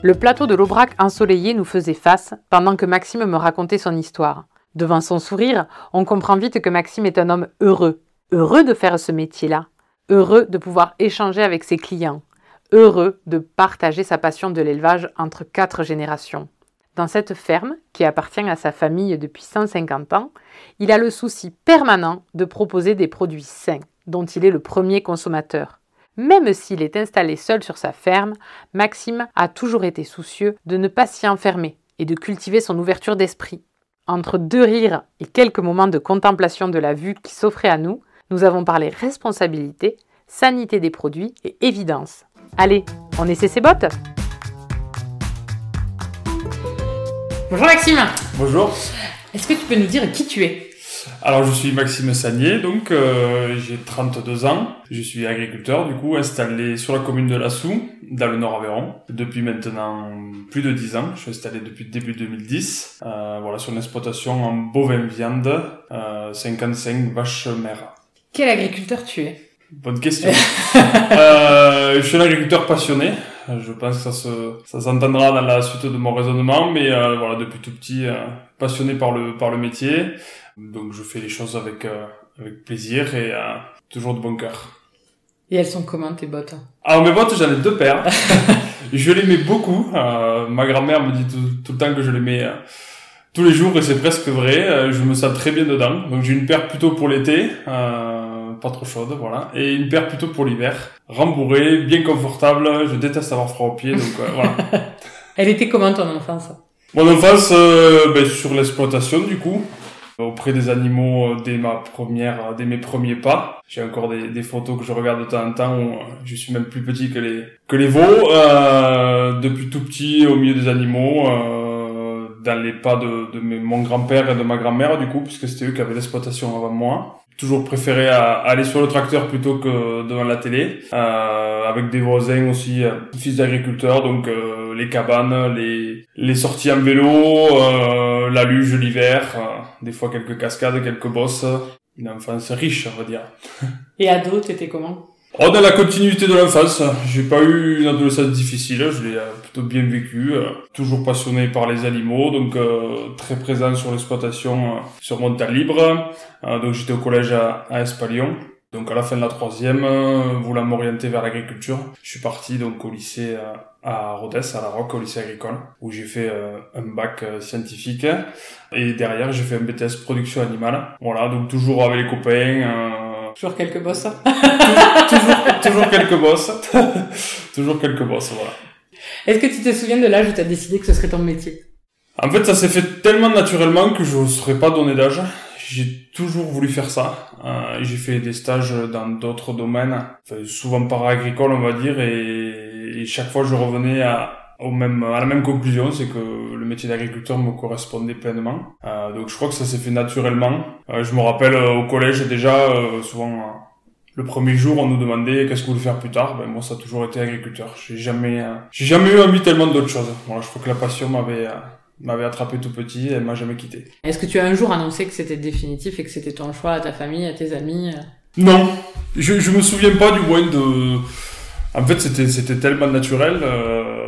Le plateau de l'Aubrac ensoleillé nous faisait face pendant que Maxime me racontait son histoire. Devant son sourire, on comprend vite que Maxime est un homme heureux. Heureux de faire ce métier-là. Heureux de pouvoir échanger avec ses clients. Heureux de partager sa passion de l'élevage entre quatre générations. Dans cette ferme, qui appartient à sa famille depuis 150 ans, il a le souci permanent de proposer des produits sains, dont il est le premier consommateur. Même s'il est installé seul sur sa ferme, Maxime a toujours été soucieux de ne pas s'y enfermer et de cultiver son ouverture d'esprit. Entre deux rires et quelques moments de contemplation de la vue qui s'offrait à nous, nous avons parlé responsabilité, sanité des produits et évidence. Allez, on essaie ses bottes Bonjour Maxime Bonjour. Est-ce que tu peux nous dire qui tu es? Alors je suis Maxime Sagnier, donc euh, j'ai 32 ans. Je suis agriculteur du coup installé sur la commune de Lassou, dans le Nord Aveyron, depuis maintenant plus de 10 ans. Je suis installé depuis le début 2010. Euh, voilà sur une exploitation en bovin viande, euh, 55 vaches mères. Quel agriculteur tu es? Bonne question. euh, je suis un agriculteur passionné. Je pense que ça se, ça s'entendra dans la suite de mon raisonnement, mais euh, voilà, depuis tout petit, euh, passionné par le, par le métier. Donc je fais les choses avec, euh, avec plaisir et euh, toujours de bon cœur. Et elles sont comment tes bottes Alors mes bottes, j'en ai deux paires. je les mets beaucoup. Euh, ma grand-mère me dit tout, tout, le temps que je les mets tous les jours et c'est presque vrai. je me sens très bien dedans. Donc j'ai une paire plutôt pour l'été. Euh, pas trop chaude, voilà. Et une paire plutôt pour l'hiver, rembourrée, bien confortable. Je déteste avoir froid aux pieds, donc euh, voilà. Elle était comment ton enfance? Mon enfance, euh, ben, sur l'exploitation du coup, auprès des animaux dès ma première, dès mes premiers pas. J'ai encore des, des, photos que je regarde de temps en temps où je suis même plus petit que les que les veaux. Euh, depuis tout petit au milieu des animaux. Euh, dans les pas de, de mon grand-père et de ma grand-mère du coup puisque c'était eux qui avaient l'exploitation avant moi toujours préféré à, aller sur le tracteur plutôt que devant la télé euh, avec des voisins aussi euh, fils d'agriculteurs donc euh, les cabanes les les sorties en vélo euh, la luge l'hiver euh, des fois quelques cascades quelques bosses une enfance riche on va dire et ado t'étais comment? Oh, dans la continuité de l'enfance, j'ai pas eu une adolescence difficile, je l'ai plutôt bien vécu, toujours passionné par les animaux, donc euh, très présent sur l'exploitation euh, sur mon temps libre. Euh, donc j'étais au collège à, à Espalion. Donc à la fin de la troisième, voulant m'orienter vers l'agriculture, je suis parti donc au lycée à Rodez, à La Roque, au lycée agricole, où j'ai fait un bac scientifique. Et derrière, j'ai fait un BTS production animale. Voilà, donc toujours avec les copains Toujours quelques bosses. toujours, toujours quelques bosses. toujours quelques bosses, voilà. Est-ce que tu te souviens de l'âge où tu as décidé que ce serait ton métier? En fait, ça s'est fait tellement naturellement que je ne saurais pas donner d'âge. J'ai toujours voulu faire ça. Euh, j'ai fait des stages dans d'autres domaines, enfin, souvent para-agricole, on va dire, et, et chaque fois je revenais à, au même, à la même conclusion, c'est que le métier d'agriculteur me correspondait pleinement. Euh, donc je crois que ça s'est fait naturellement. Euh, je me rappelle euh, au collège déjà, euh, souvent euh, le premier jour, on nous demandait qu'est-ce que vous voulez faire plus tard? Ben moi, ça a toujours été agriculteur. J'ai jamais, j'ai jamais eu envie tellement d'autres choses. Voilà, je crois que la passion m'avait m'avait attrapé tout petit et elle m'a jamais quitté. Est-ce que tu as un jour annoncé que c'était définitif et que c'était ton choix à ta famille, à tes amis Non, je je me souviens pas du moins de. En fait, c'était tellement naturel. Euh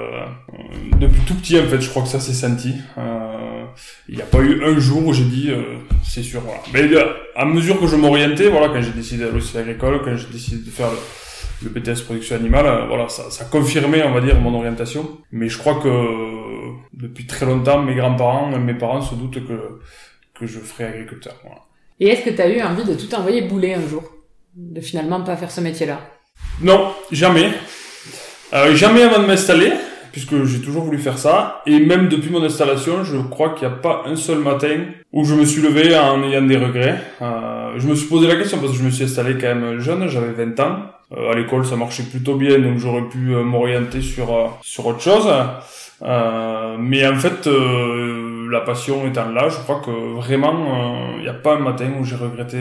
depuis tout petit, en fait, je crois que ça s'est senti. Euh, il n'y a pas eu un jour où j'ai dit, euh, c'est sûr, voilà. Mais euh, à mesure que je m'orientais, voilà, quand j'ai décidé d'aller au agricole, quand j'ai décidé de faire le, le BTS production animale, euh, voilà, ça, ça confirmait, on va dire, mon orientation. Mais je crois que euh, depuis très longtemps, mes grands-parents, mes parents se doutent que que je ferai agriculteur. Voilà. Et est-ce que tu as eu envie de tout envoyer bouler un jour, de finalement pas faire ce métier-là? Non, jamais. Euh, jamais avant de m'installer puisque j'ai toujours voulu faire ça. Et même depuis mon installation, je crois qu'il n'y a pas un seul matin où je me suis levé en ayant des regrets. Euh, je me suis posé la question parce que je me suis installé quand même jeune, j'avais 20 ans. Euh, à l'école, ça marchait plutôt bien, donc j'aurais pu euh, m'orienter sur euh, sur autre chose. Euh, mais en fait, la passion étant là, je crois que vraiment, il n'y a pas un matin où j'ai regretté,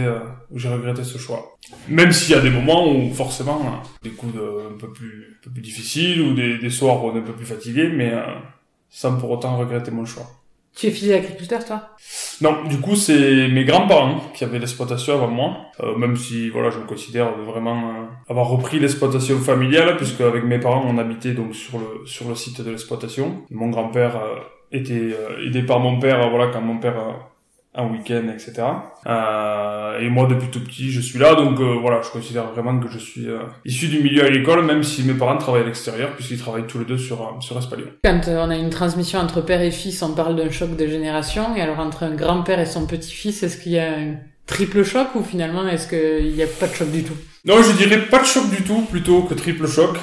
où j'ai regretté ce choix. Même s'il y a des moments où forcément, des coups de, un peu plus, un peu plus difficiles ou des, des soirs où on est un peu plus fatigué, mais sans pour autant regretter mon choix. Tu es fils d'agriculteur, toi? Non, du coup, c'est mes grands-parents qui avaient l'exploitation avant moi, euh, même si, voilà, je me considère vraiment euh, avoir repris l'exploitation familiale, puisque avec mes parents, on habitait donc sur le, sur le site de l'exploitation. Mon grand-père euh, était aidé par mon père, voilà, quand mon père un week-end, etc. Euh, et moi, depuis tout petit, je suis là, donc euh, voilà, je considère vraiment que je suis euh, issu du milieu agricole, même si mes parents travaillent à l'extérieur, puisqu'ils travaillent tous les deux sur, euh, sur Espalion. Quand on a une transmission entre père et fils, on parle d'un choc de génération, et alors entre un grand-père et son petit-fils, est-ce qu'il y a un triple choc, ou finalement, est-ce qu'il n'y a pas de choc du tout? Non, je dirais pas de choc du tout, plutôt que triple choc,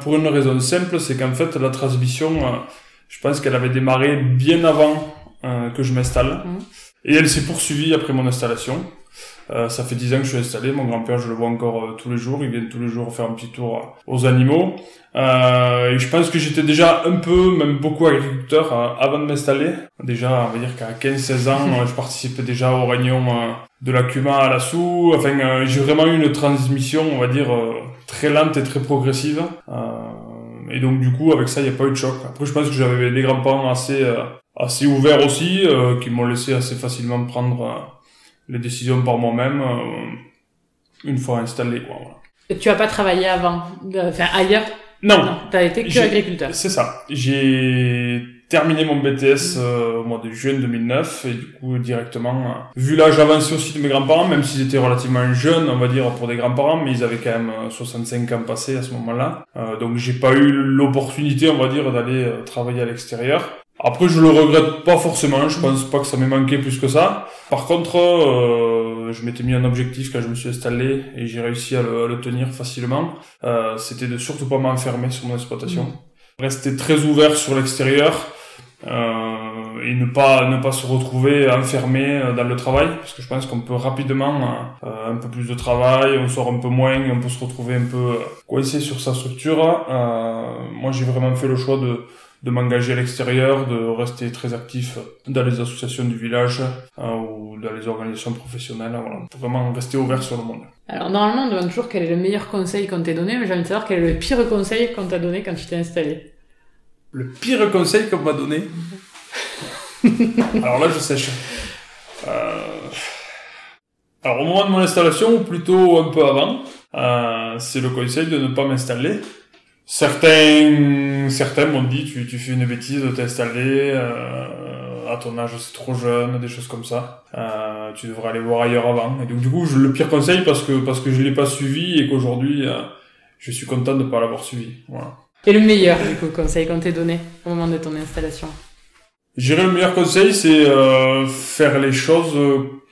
pour une raison simple, c'est qu'en fait, la transmission, je pense qu'elle avait démarré bien avant que je m'installe. Mmh. Et elle s'est poursuivie après mon installation. Euh, ça fait dix ans que je suis installé. Mon grand-père, je le vois encore euh, tous les jours. Il vient tous les jours faire un petit tour euh, aux animaux. Euh, et je pense que j'étais déjà un peu, même beaucoup agriculteur euh, avant de m'installer. Déjà, on va dire qu'à 15-16 ans, je participais déjà aux réunions de la CUMA à la sous. Enfin, j'ai vraiment eu une transmission, on va dire, très lente et très progressive. Et donc, du coup, avec ça, il n'y a pas eu de choc. Après, je pense que j'avais des grands-parents assez assez ouvert aussi, euh, qui m'ont laissé assez facilement prendre euh, les décisions par moi-même euh, une fois installé. Quoi, tu as pas travaillé avant, enfin ailleurs Non. non tu as été que agriculteur. C'est ça. J'ai terminé mon BTS au mois de juin 2009 et du coup directement, vu l'âge avancé aussi de mes grands-parents, même s'ils étaient relativement jeunes, on va dire pour des grands-parents, mais ils avaient quand même 65 ans passés à ce moment-là. donc j'ai pas eu l'opportunité, on va dire, d'aller travailler à l'extérieur. Après, je le regrette pas forcément. Je pense pas que ça m'ait manqué plus que ça. Par contre, euh, je m'étais mis un objectif quand je me suis installé et j'ai réussi à le, tenir facilement. Euh, C'était de surtout pas m'enfermer sur mon exploitation. Mmh. Rester très ouvert sur l'extérieur euh, et ne pas ne pas se retrouver enfermé dans le travail, parce que je pense qu'on peut rapidement un peu plus de travail, on sort un peu moins, on peut se retrouver un peu coincé sur sa structure. Moi, j'ai vraiment fait le choix de de m'engager à l'extérieur, de rester très actif dans les associations du village euh, ou dans les organisations professionnelles, voilà, pour vraiment rester ouvert sur le monde. Alors normalement on demande toujours quel est le meilleur conseil qu'on t'ait donné, mais j'ai envie de savoir quel est le pire conseil qu'on t'a donné quand tu t'es installé. Le pire conseil qu'on m'a donné Alors là je sèche. Euh... Alors au moment de mon installation, ou plutôt un peu avant, euh, c'est le conseil de ne pas m'installer Certains, certains m'ont dit tu, tu fais une bêtise de t'installer, euh, à ton âge c'est trop jeune, des choses comme ça. Euh, tu devrais aller voir ailleurs avant. Et donc du coup, je, le pire conseil parce que parce que je l'ai pas suivi et qu'aujourd'hui euh, je suis content de pas l'avoir suivi. Voilà. Et le meilleur du coup conseil qu'on t'ait donné au moment de ton installation? J'irais le meilleur conseil, c'est euh, faire les choses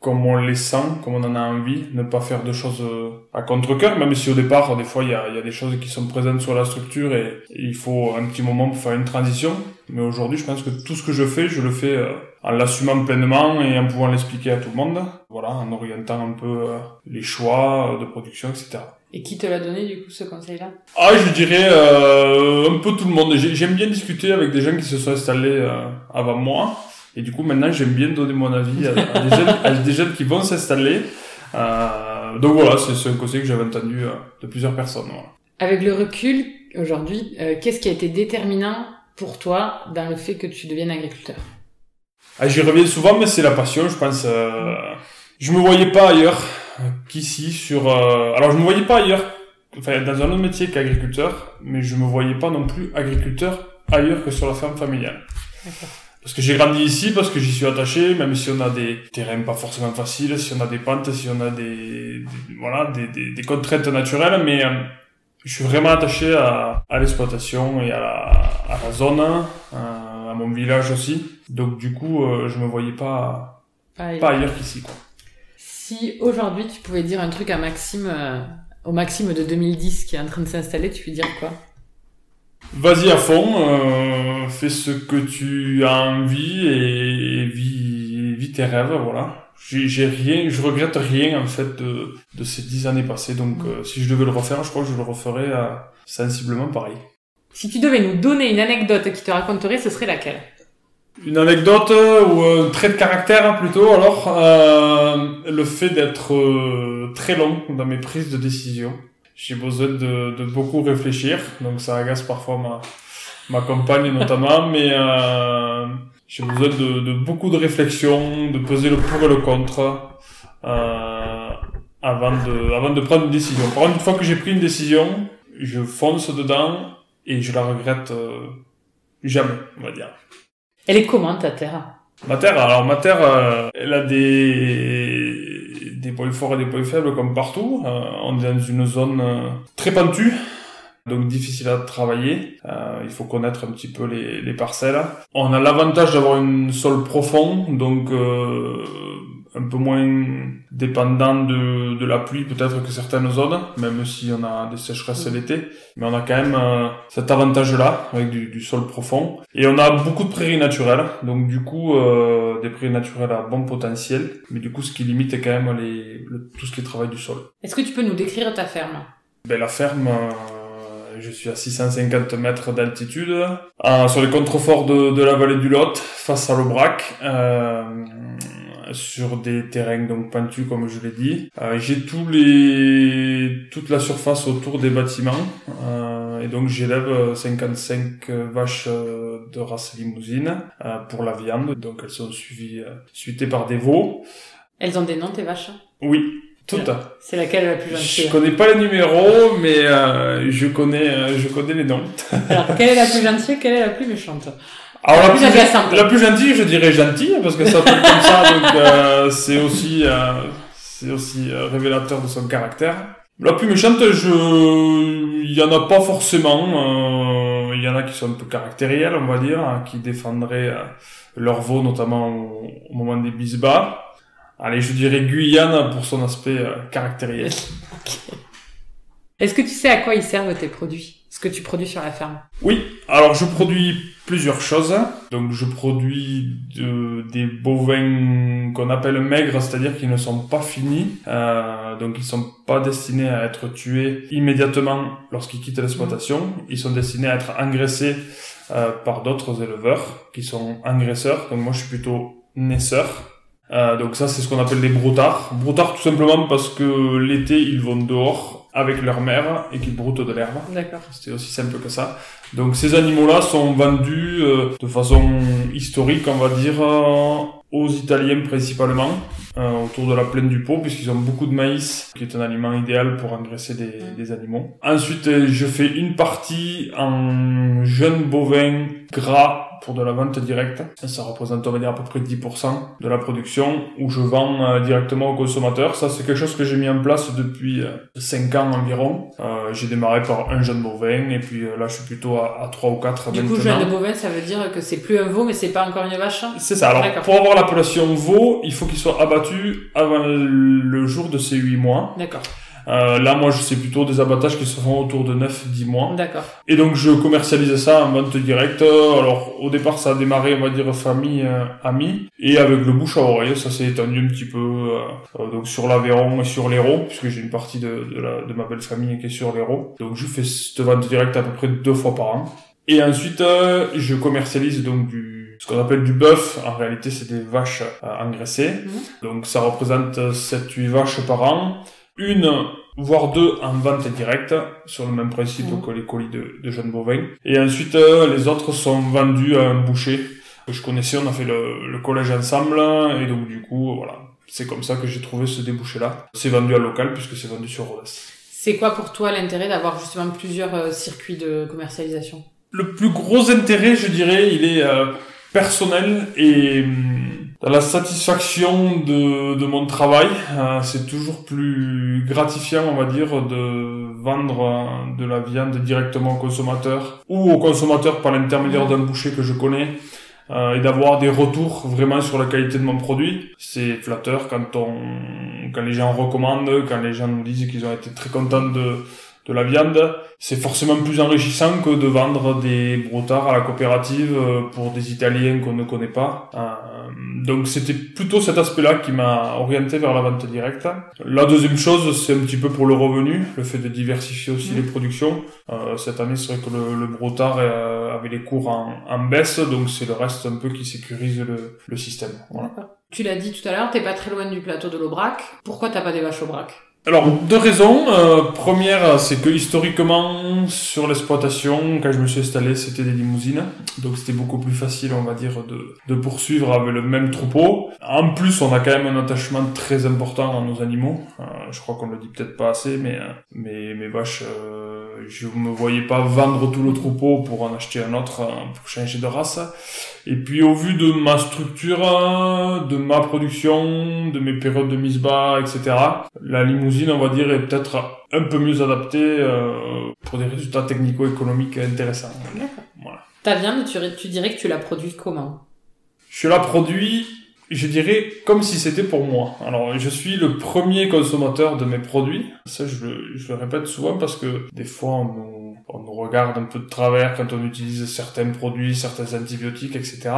comme on les sent, comme on en a envie, ne pas faire de choses euh, à contre-cœur, même si au départ, des fois, il y a, y a, des choses qui sont présentes sur la structure et, il faut un petit moment pour faire une transition. Mais aujourd'hui, je pense que tout ce que je fais, je le fais euh, en l'assumant pleinement et en pouvant l'expliquer à tout le monde. Voilà, en orientant un peu euh, les choix de production, etc. Et qui te l'a donné du coup ce conseil-là? Ah, je dirais euh, un peu tout le monde. J'aime bien discuter avec des gens qui se sont installés euh, avant moi. Et du coup, maintenant, j'aime bien donner mon avis à, des, jeunes, à des, jeunes, qui vont s'installer. Euh, donc voilà, c'est un conseil que j'avais entendu euh, de plusieurs personnes. Voilà. Avec le recul, aujourd'hui, euh, qu'est-ce qui a été déterminant pour toi dans le fait que tu deviennes agriculteur? Ah, J'y reviens souvent, mais c'est la passion, je pense. Euh, je me voyais pas ailleurs qu'ici sur... Euh, alors, je me voyais pas ailleurs, enfin, dans un autre métier qu'agriculteur, mais je me voyais pas non plus agriculteur ailleurs que sur la ferme familiale. Parce que j'ai grandi ici, parce que j'y suis attaché, même si on a des terrains pas forcément faciles, si on a des pentes, si on a des, voilà, des, des, des, contraintes naturelles, mais euh, je suis vraiment attaché à, à l'exploitation et à la, à la zone, euh, à mon village aussi. Donc du coup, euh, je me voyais pas, pas ailleurs, pas ailleurs qu'ici, quoi. Si aujourd'hui tu pouvais dire un truc à Maxime, euh, au Maxime de 2010 qui est en train de s'installer, tu lui dire quoi? Vas-y à fond, euh, fais ce que tu as envie et, vis, vis tes rêves, voilà. J'ai rien, je regrette rien en fait de, de ces dix années passées, donc euh, si je devais le refaire, je crois que je le referais euh, sensiblement pareil. Si tu devais nous donner une anecdote qui te raconterait, ce serait laquelle? Une anecdote ou un trait de caractère plutôt alors euh, le fait d'être euh, très long dans mes prises de décision. J'ai besoin de, de, beaucoup réfléchir, donc ça agace parfois ma ma compagne notamment, mais euh, j'ai besoin de, de, beaucoup de réflexion, de peser le pour et le contre euh, avant de avant de prendre une décision. Par contre, une fois que j'ai pris une décision, je fonce dedans et je la regrette euh, jamais, on va dire. Elle est comment ta terre? Ma terre, alors ma terre, euh, elle a des des points forts et des points faibles comme partout. Euh, on est dans une zone euh, très pentue, donc difficile à travailler. il faut connaître un petit peu les, les parcelles. On a l'avantage d'avoir une sol profond, donc un peu moins dépendant de, de la pluie peut-être que certaines zones, même si on a des sécheresses l'été. Mais on a quand même euh, cet avantage-là avec du, du, sol profond. Et on a beaucoup de prairies naturelles, donc du coup euh, des prairies naturelles à bon potentiel, mais du coup ce qui limite est quand même les, tout ce qui est travail du sol. Est-ce que tu peux nous décrire ta ferme? Ben, La ferme... Euh, je suis à 650 mètres d'altitude, euh, sur les contreforts de, de, la vallée du Lot, face à l'Aubrac. Euh, sur des terrains donc pentus comme je l'ai dit. Euh, j'ai tous les toute la surface autour des bâtiments euh, et donc j'élève 55 vaches euh, de race limousine euh, pour la viande. Donc elles sont suivies suitées par des veaux. Elles ont des noms tes vaches? Oui. Toutes. C'est laquelle la plus gentille Je connais pas les numéros, mais je connais, je connais les noms. Alors, quelle est la plus gentille, quelle est la plus méchante? Alors la, plus, la plus gentille, je dirais gentille, parce que ça peut comme ça, donc euh, c'est aussi, euh, c'est aussi euh, révélateur de son caractère. La plus méchante, je, il y en a pas forcément. Il y en a qui sont un peu caractériels, on va dire, hein, qui défendraient leur veau, notamment au, moment des bisbas. Allez, je dirais Guyane pour son aspect caractériel. Est-ce que tu sais à quoi ils servent tes produits? Ce que tu produis sur la ferme? Oui, alors je produis plusieurs choses. Donc je produis de, des bovins qu'on appelle maigres, c'est-à-dire qu'ils ne sont pas finis. Euh, donc ils sont pas destinés à être tués immédiatement lorsqu'ils quittent l'exploitation. Ils sont destinés à être engraissés euh, par d'autres éleveurs qui sont engraisseurs. Donc moi je suis plutôt naisseur. Euh, donc ça c'est ce qu'on appelle des broutards. Broutards tout simplement parce que l'été ils vont dehors avec leur mère et qu'ils broutent de l'herbe. D'accord. C'était aussi simple que ça. Donc ces animaux-là sont vendus euh, de façon historique, on va dire, euh, aux Italiens principalement, euh, autour de la plaine du Pau, puisqu'ils ont beaucoup de maïs, qui est un aliment idéal pour engraisser des, des animaux. Ensuite, je fais une partie en jeunes bovins gras pour de la vente directe. Ça représente, on va dire, à peu près 10% de la production où je vends euh, directement aux consommateurs. Ça, c'est quelque chose que j'ai mis en place depuis 5 euh, ans environ. Euh, j'ai démarré par un jeune bovin et puis là, je suis plutôt à, à 3 ou 4 du coup, jeune bovin, ça veut dire que c'est plus un veau, mais c'est pas encore une vache hein? C'est ça. Alors, pour avoir l'appellation veau, il faut qu'il soit abattu avant le jour de ses 8 mois. D'accord. Euh, là, moi, je sais plutôt des abattages qui se font autour de 9-10 mois. D'accord. Et donc, je commercialise ça en vente directe. Alors, au départ, ça a démarré, on va dire, famille, euh, amis. Et avec le bouche à oreille, ça s'est étendu un petit peu, euh, euh donc sur l'Aveyron et sur l'Hérault, puisque j'ai une partie de, de, la, de ma belle famille qui est sur l'Hérault. Donc, je fais cette vente directe à peu près deux fois par an. Et ensuite, euh, je commercialise donc du ce qu'on appelle du bœuf. En réalité, c'est des vaches engraissées. Mhm. Donc, ça représente 7-8 vaches par an une voire deux en vente directe sur le même principe mmh. que les colis de, de jeunes bovins et ensuite euh, les autres sont vendus à un boucher que je connaissais on a fait le, le collège ensemble et donc du coup voilà. C'est comme ça que j'ai trouvé ce débouché là c'est vendu à local puisque c'est vendu sur Rhodes c'est quoi pour toi l'intérêt d'avoir justement plusieurs euh, circuits de commercialisation? Le plus gros intérêt je dirais il est euh, personnel et hum, la satisfaction de, de mon travail, euh, c'est toujours plus gratifiant, on va dire, de vendre euh, de la viande directement au consommateur ou au consommateur par l'intermédiaire d'un boucher que je connais euh, et d'avoir des retours vraiment sur la qualité de mon produit. C'est flatteur quand on, quand les gens recommandent, quand les gens nous disent qu'ils ont été très contents de de la viande, c'est forcément plus enrichissant que de vendre des brotards à la coopérative euh, pour des Italiens qu'on ne connaît pas. Euh, donc c'était plutôt cet aspect-là qui m'a orienté vers la vente directe. La deuxième chose, c'est un petit peu pour le revenu, le fait de diversifier aussi mmh. les productions. Euh, cette année, c'est vrai que le, le brotard avait les cours en, en baisse, donc c'est le reste un peu qui sécurise le, le système. Voilà. Tu l'as dit tout à l'heure, t'es pas très loin du plateau de l'Aubrac. Pourquoi t'as pas des vaches au brac? Alors, deux raisons. Euh, première, c'est que historiquement, sur l'exploitation, quand je me suis installé, c'était des limousines. Donc, c'était beaucoup plus facile, on va dire, de, de poursuivre avec le même troupeau. En plus, on a quand même un attachement très important à nos animaux. Euh, je crois qu'on le dit peut-être pas assez, mais, euh, mais mes vaches, euh, je me voyais pas vendre tout le troupeau pour en acheter un autre, pour changer de race. Et puis au vu de ma structure, de ma production, de mes périodes de mise bas, etc., la limousine, on va dire, est peut-être un peu mieux adaptée euh, pour des résultats technico-économiques intéressants. D'accord. Voilà. Ta viande, tu, tu dirais que tu la produis comment? Je la produis je dirais comme si c'était pour moi. Alors, je suis le premier consommateur de mes produits. Ça, je, je le répète souvent parce que des fois, on on nous regarde un peu de travers quand on utilise certains produits, certains antibiotiques, etc.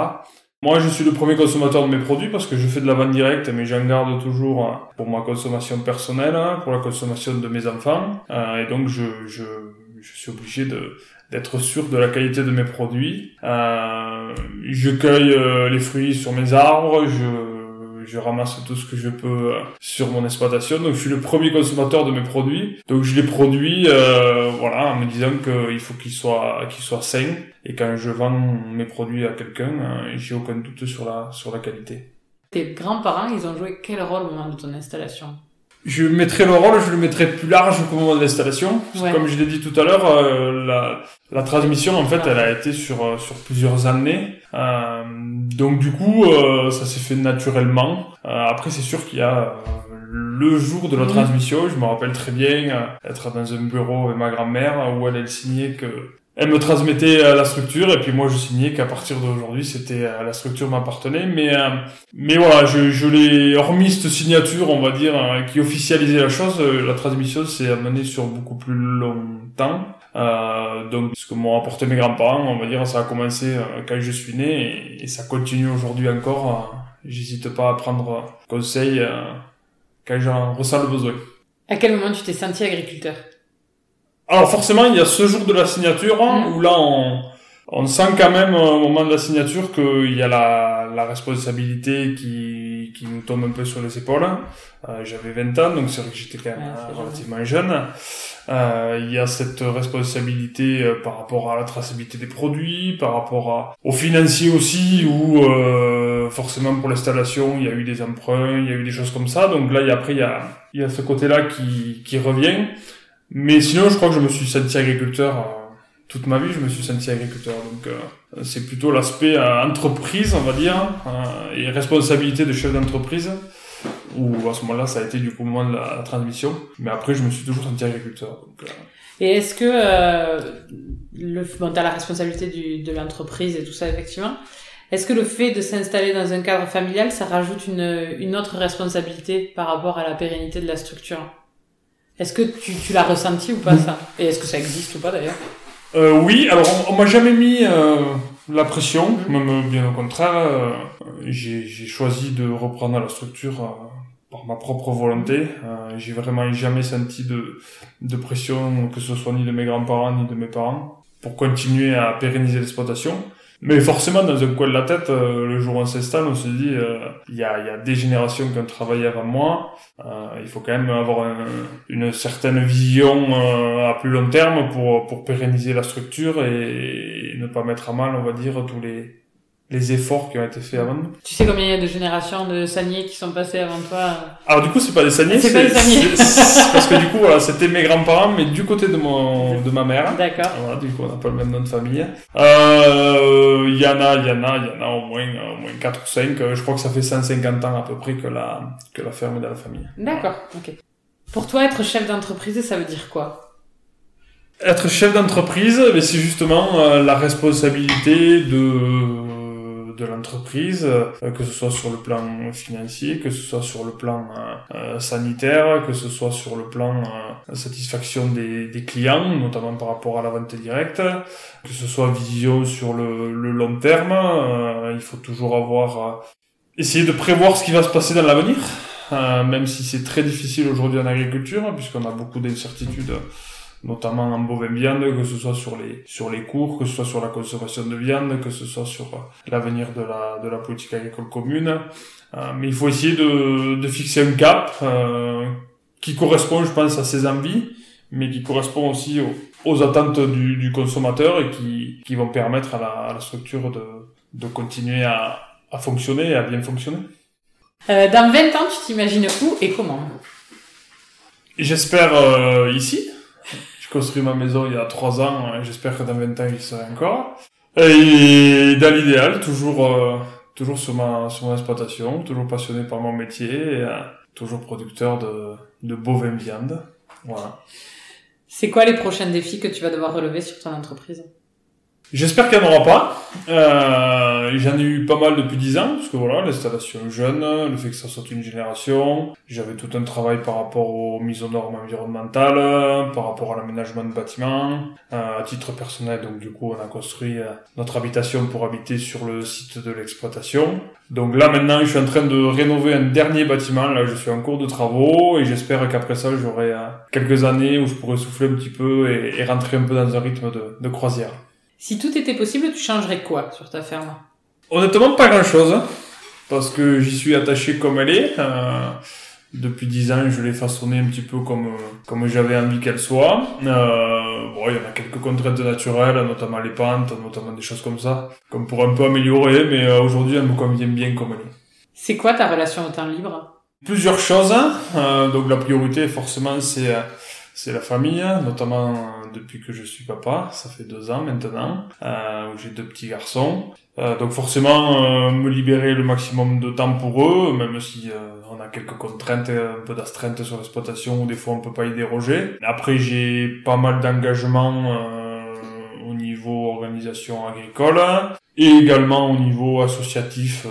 Moi, je suis le premier consommateur de mes produits parce que je fais de la vente directe, mais j'en garde toujours hein, pour ma consommation personnelle, hein, pour la consommation de mes enfants. Euh, et donc, je, suis obligé de d'être sûr de la qualité de mes produits. Euh, je cueille euh, les fruits sur mes arbres, je ramasse tout ce que je peux euh, sur mon exploitation. Donc je suis le premier consommateur de mes produits. Donc je les produis euh, voilà, en me disant qu'il faut qu'ils soient qu'ils soient sains. Et quand je vends mes produits à quelqu'un, euh, j'ai aucun doute sur la sur la qualité. Tes grands-parents, ils ont joué quel rôle au moment de ton installation? Je mettrai le rôle, je le mettrai plus large qu'au moment de l'installation. Comme je l'ai dit tout à l'heure, euh, la, la, transmission, en fait, elle a été sur, euh, sur plusieurs années. Euh, donc du coup, euh, ça s'est fait naturellement. après, c'est sûr qu'il y a le jour de la transmission, je me rappelle très bien être dans un bureau avec ma grand-mère où elle, elle signait que elle me transmettait euh, la structure et puis moi je signais qu'à partir d'aujourd'hui c'était euh, la structure m'appartenait. Mais euh, mais voilà je, je l'ai hormis cette signature on va dire qui officialisait la chose la transmission s'est amenée sur beaucoup plus longtemps. Euh, donc ce que m'ont apporté mes grands-parents on va dire ça a commencé quand je suis né et, ça continue aujourd'hui encore j'hésite pas à prendre conseil quand j'en ressens le besoin. À quel moment tu t'es senti agriculteur? Alors forcément, il y a ce jour de la signature hein, mm. où là, on, on sent quand même au moment de la signature qu'il y a la, la responsabilité qui, qui nous tombe un peu sur les épaules. Euh, J'avais 20 ans, donc c'est vrai que j'étais quand même relativement jeune. Euh, il y a cette responsabilité euh, par rapport à la traçabilité des produits, par rapport à, aux financiers aussi, où euh, forcément pour l'installation, il y a eu des emprunts, il y a eu des choses comme ça. Donc là, il y a, après, il y a, il y a ce côté-là qui, qui revient. Mais sinon, je crois que je me suis senti agriculteur euh, toute ma vie. Je me suis senti agriculteur. Donc, euh, c'est plutôt l'aspect euh, entreprise, on va dire, et responsabilité de chef d'entreprise. Où à ce moment-là, ça a été du coup au moment de la, transmission. Mais après, je me suis toujours senti agriculteur. Donc, et est-ce que euh, le, bon, t'as la responsabilité du, de l'entreprise et tout ça effectivement. Est-ce que le fait de s'installer dans un cadre familial, ça rajoute une, une autre responsabilité par rapport à la pérennité de la structure? Est-ce que tu, tu l'as ressenti ou pas ça? Et est-ce que ça existe ou pas d'ailleurs? Euh, Oui, alors on, m'a jamais mis euh, la pression, mm. même euh, bien au contraire. Euh, j'ai, j'ai choisi de reprendre la structure euh, par ma propre volonté. j'ai vraiment jamais senti de, de pression, que ce soit ni de mes grands-parents ni de mes parents, pour continuer à pérenniser l'exploitation. Mais forcément, dans un coin de la tête, euh, le jour où on s'installe, on se dit, euh, il y, a, y, a, des générations qui ont travaillé avant moi. Euh, il faut quand même avoir une certaine vision à plus long terme pour, pour pérenniser la structure et ne pas mettre à mal, on va dire, tous les, les efforts qui ont été faits avant nous. Tu sais combien il y a de générations de saniers qui sont passés avant toi Alors du coup, c'est pas des saniers, c'est parce que du coup, voilà, c'était mes grands-parents, mais du côté de mon de ma mère. D'accord. Voilà, du coup, on n'a pas le même nom de famille. Euh, il y en a, il y en a, il y en a au moins au moins 4 ou 5. Je crois que ça fait 150 ans à peu près que la que la ferme est dans la famille. D'accord. OK. Pour toi, être chef d'entreprise, ça veut dire quoi? Être chef d'entreprise, c'est justement euh, la responsabilité de de l'entreprise, euh, que ce soit sur le plan financier, que ce soit sur le plan euh, sanitaire, que ce soit sur le plan satisfaction des, des, clients, notamment par rapport à la vente directe, que ce soit vision sur le, le long terme. il faut toujours avoir essayer de prévoir ce qui va se passer dans l'avenir, même si c'est très difficile aujourd'hui en agriculture, puisqu'on a beaucoup d'incertitudes notamment en bovin viande, que ce soit sur les sur les cours, que ce soit sur la consommation de viande, que ce soit sur l'avenir de la de la politique agricole commune. Euh, mais il faut essayer de de fixer un cap euh, qui correspond, je pense, à ses envies, mais qui correspond aussi aux, aux attentes du, du, consommateur et qui qui vont permettre à la, à la structure de de continuer à à fonctionner et à bien fonctionner. Euh, dans 20 ans, tu t'imagines où et comment? J'espère euh, ici, j'ai construit ma maison il y a trois ans, et j'espère que dans 20 ans, il serait encore. Et dans l'idéal, toujours, euh, toujours sur ma, sur mon exploitation, toujours passionné par mon métier, et, euh, toujours producteur de, de bovins viande. Voilà. C'est quoi les prochains défis que tu vas devoir relever sur ton entreprise? J'espère qu'il en aura pas. Euh, J'en ai eu pas mal depuis 10 ans, parce que voilà, l'installation jeune, le fait que ça soit une génération. J'avais tout un travail par rapport aux mises aux normes environnementales, par rapport à l'aménagement de bâtiments. Euh, à titre personnel, donc du coup, on a construit euh, notre habitation pour habiter sur le site de l'exploitation. Donc là, maintenant, je suis en train de rénover un dernier bâtiment. Là, je suis en cours de travaux et j'espère qu'après ça, j'aurai euh, quelques années où je pourrai souffler un petit peu et, rentrer un peu dans un rythme de croisière. Si tout était possible, tu changerais quoi sur ta ferme? Honnêtement, pas grand-chose. Parce que j'y suis attaché comme elle est. Euh, depuis dix ans, je l'ai façonnée un petit peu comme, comme j'avais envie qu'elle soit. Euh, bon, il y en a quelques contraintes naturelles, notamment les pentes, notamment des choses comme ça, qu'on pourrait un peu améliorer, mais euh, aujourd'hui, elle me convient bien comme elle est. C'est quoi ta relation au temps libre? Plusieurs choses. Euh, donc la priorité, forcément, c'est c'est la famille, notamment euh, depuis que je suis papa, ça fait deux ans maintenant, euh, où j'ai deux petits garçons. Euh, donc forcément, euh, me libérer le maximum de temps pour eux, même si on a quelques contraintes, un peu d'astreinte sur l'exploitation, où des fois on peut pas y déroger. Après, j'ai pas mal d'engagement au niveau organisation agricole et également au niveau associatif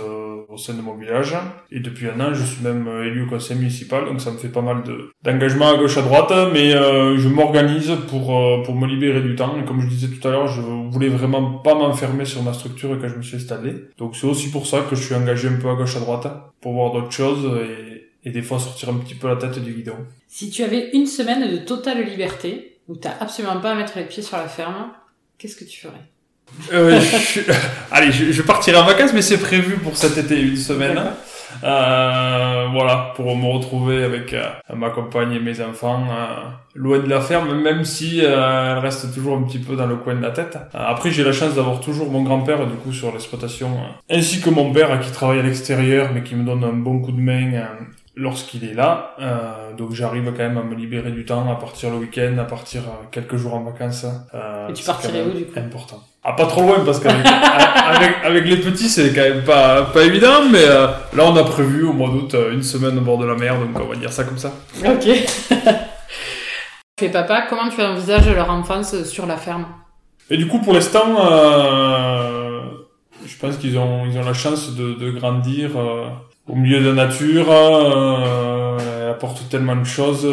au sein de mon village. Et depuis un an, je suis même euh, élu au conseil municipal, donc ça me fait pas mal de d'engagement à gauche à droite, mais euh, je m'organise pour euh, pour me libérer du temps. Et comme je disais tout à l'heure, je voulais vraiment pas m'enfermer sur ma structure quand je me suis installé. Donc c'est aussi pour ça que je suis engagé un peu à gauche à droite pour voir d'autres choses et, et des fois sortir un petit peu la tête du guidon. Si tu avais une semaine de totale liberté, où t'as absolument pas à mettre les pieds sur la ferme, qu'est-ce que tu ferais euh, je... Allez, je, je, partirai en vacances, mais c'est prévu pour cet été, une semaine. Euh, voilà, pour me retrouver avec euh, ma compagne et mes enfants, loin de la ferme, même si elle reste toujours un petit peu dans le coin de la tête. après, j'ai la chance d'avoir toujours mon grand-père, du coup, sur l'exploitation, ainsi que mon père, qui travaille à l'extérieur, mais qui me donne un bon coup de main lorsqu'il est là. Euh, donc j'arrive quand même à me libérer du temps, à partir le week-end, à partir quelques jours en vacances. Euh, Et tu partirais où du coup? Important. Ah pas trop loin parce qu'avec avec, avec, les petits c'est quand même pas pas évident, mais euh, là on a prévu au mois d'août une semaine au bord de la mer, donc on va dire ça comme ça. Ok. Fais papa, comment tu envisages leur enfance sur la ferme? Et du coup pour l'instant, euh, je pense qu'ils ont ils ont la chance de, de grandir au milieu de la nature, euh, elle apporte tellement de choses,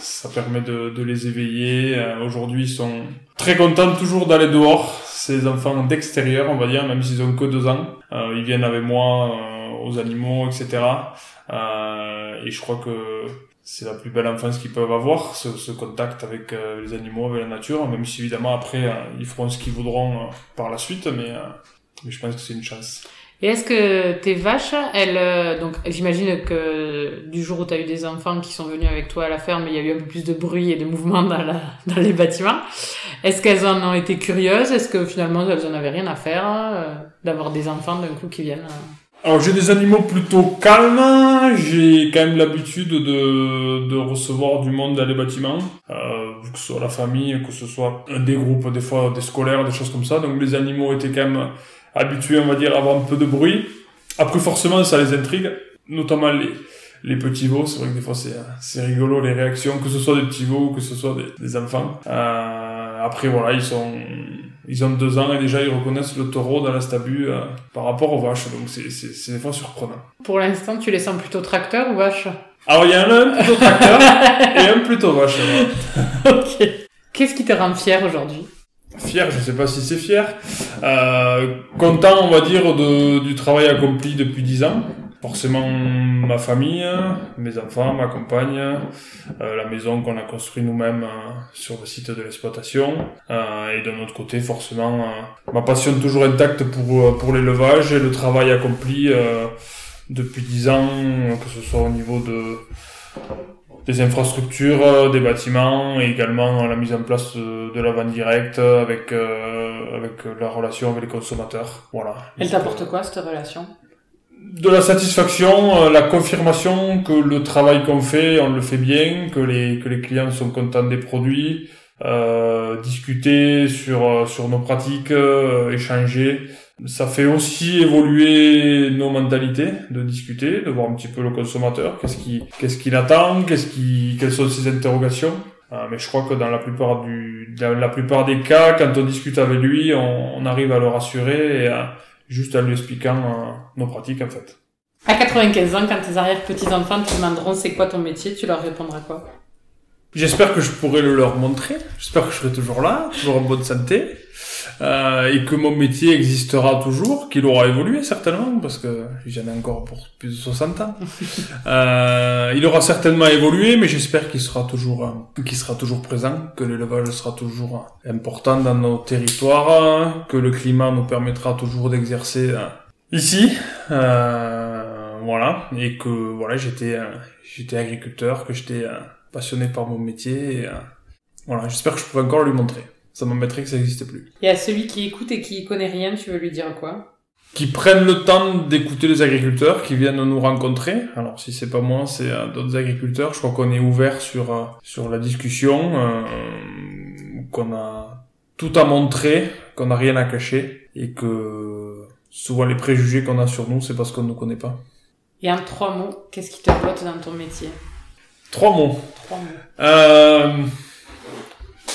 ça permet de, de les éveiller. Euh, aujourd'hui, ils sont très contents toujours d'aller dehors. Ces enfants d'extérieur, on va dire, même s'ils ont que deux ans, euh, ils viennent avec moi euh, aux animaux, etc. Euh, et je crois que c'est la plus belle enfance qu'ils peuvent avoir, ce, ce contact avec les animaux, avec la nature, même si évidemment après, ils feront ce qu'ils voudront par la suite, mais, mais je pense que c'est une chance. Et est-ce que tes vaches, elles, euh, donc j'imagine que du jour où tu as eu des enfants qui sont venus avec toi à la ferme, il y a eu un peu plus de bruit et de mouvement dans, la, dans les bâtiments. Est-ce qu'elles en ont été curieuses? Est-ce que finalement elles en avaient rien à faire euh, d'avoir des enfants d'un coup qui viennent euh? Alors j'ai des animaux plutôt calmes, j'ai quand même l'habitude de, de recevoir du monde dans les bâtiments, euh, que ce soit la famille, que ce soit des groupes, des fois des scolaires, des choses comme ça. Donc les animaux étaient quand même habitués, on va dire, à avoir un peu de bruit. Après, forcément, ça les intrigue, notamment les, les petits veaux. C'est vrai que des fois, c'est, rigolo, les réactions, que ce soit des petits veaux ou que ce soit des, des enfants. Euh, après, voilà, ils sont, Ils ont deux ans et déjà ils reconnaissent le taureau dans la stabu euh, par rapport aux vaches. Donc c'est des fois surprenant. Pour l'instant, tu les sens plutôt tracteur ou vache Alors il y en a un plutôt tracteur et un plutôt vache. ok. Qu'est-ce qui te rend fier aujourd'hui? Fier, je sais pas si c'est fier. Euh, content, on va dire, de, du travail accompli depuis dix ans. Forcément, ma famille, mes enfants, ma compagne, euh, la maison qu'on a construite nous-mêmes euh, sur le site de l'exploitation. Euh, et d'un autre côté, forcément, euh, ma passion toujours intacte pour, euh, pour l'élevage et le travail accompli depuis dix ans, que ce soit au niveau de des infrastructures, des bâtiments et également la mise en place de, de la vente directe avec avec la relation avec les consommateurs. Voilà. Elle t'apporte quoi cette relation? de la satisfaction, euh, la confirmation que le travail qu'on fait, on le fait bien, que les que les clients sont contents des produits, euh, discuter sur euh, sur nos pratiques, euh, échanger. Ça fait aussi évoluer nos mentalités, de discuter, de voir un petit peu le consommateur, qu'est-ce qui qu'est-ce qu'il attend, qu'est-ce qui quelles sont ses interrogations. mais je crois que dans la plupart du dans la plupart des cas, quand on discute avec lui, on, on arrive à le rassurer et à juste en lui expliquant euh, nos pratiques en fait. À 95 ans, quand tes arrière-petits-enfants te demanderont c'est quoi ton métier, tu leur répondras quoi? J'espère que je pourrai le leur montrer. J'espère que je serai toujours là, toujours en bonne santé. Euh, et que mon métier existera toujours, qu'il aura évolué certainement, parce que j'en ai encore pour plus de 60 ans. euh, il aura certainement évolué, mais j'espère qu'il sera toujours, euh, qu'il sera toujours présent, que l'élevage sera toujours important dans nos territoires, que le climat nous permettra toujours d'exercer euh, ici. Euh, voilà, et que voilà, j'étais, euh, j'étais agriculteur, que j'étais passionné par mon métier. Et, voilà, j'espère que je pourrai encore lui montrer ça m'embêterait que ça n'existe plus. Et à celui qui écoute et qui connaît rien, tu veux lui dire quoi? Qui prennent le temps d'écouter les agriculteurs, qui viennent nous rencontrer. Alors si c'est pas moi, c'est euh, d'autres agriculteurs. Je crois qu'on est ouvert sur euh, sur la discussion, euh, qu'on a tout à montrer, qu'on n'a rien à cacher, et que souvent les préjugés qu'on a sur nous, c'est parce qu'on ne nous connaît pas. Et en trois mots, qu'est-ce qui te botte dans ton métier? Trois mots. Trois mots.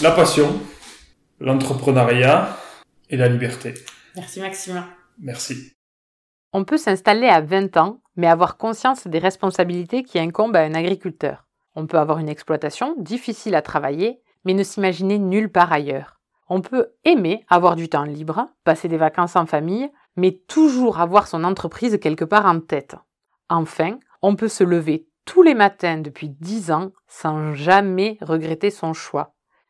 La passion l'entrepreneuriat et la liberté. Merci Maxime. Merci. On peut s'installer à 20 ans, mais avoir conscience des responsabilités qui incombent à un agriculteur. On peut avoir une exploitation difficile à travailler, mais ne s'imaginer nulle part ailleurs. On peut aimer avoir du temps libre, passer des vacances en famille, mais toujours avoir son entreprise quelque part en tête. Enfin, on peut se lever tous les matins depuis 10 ans sans jamais regretter son choix.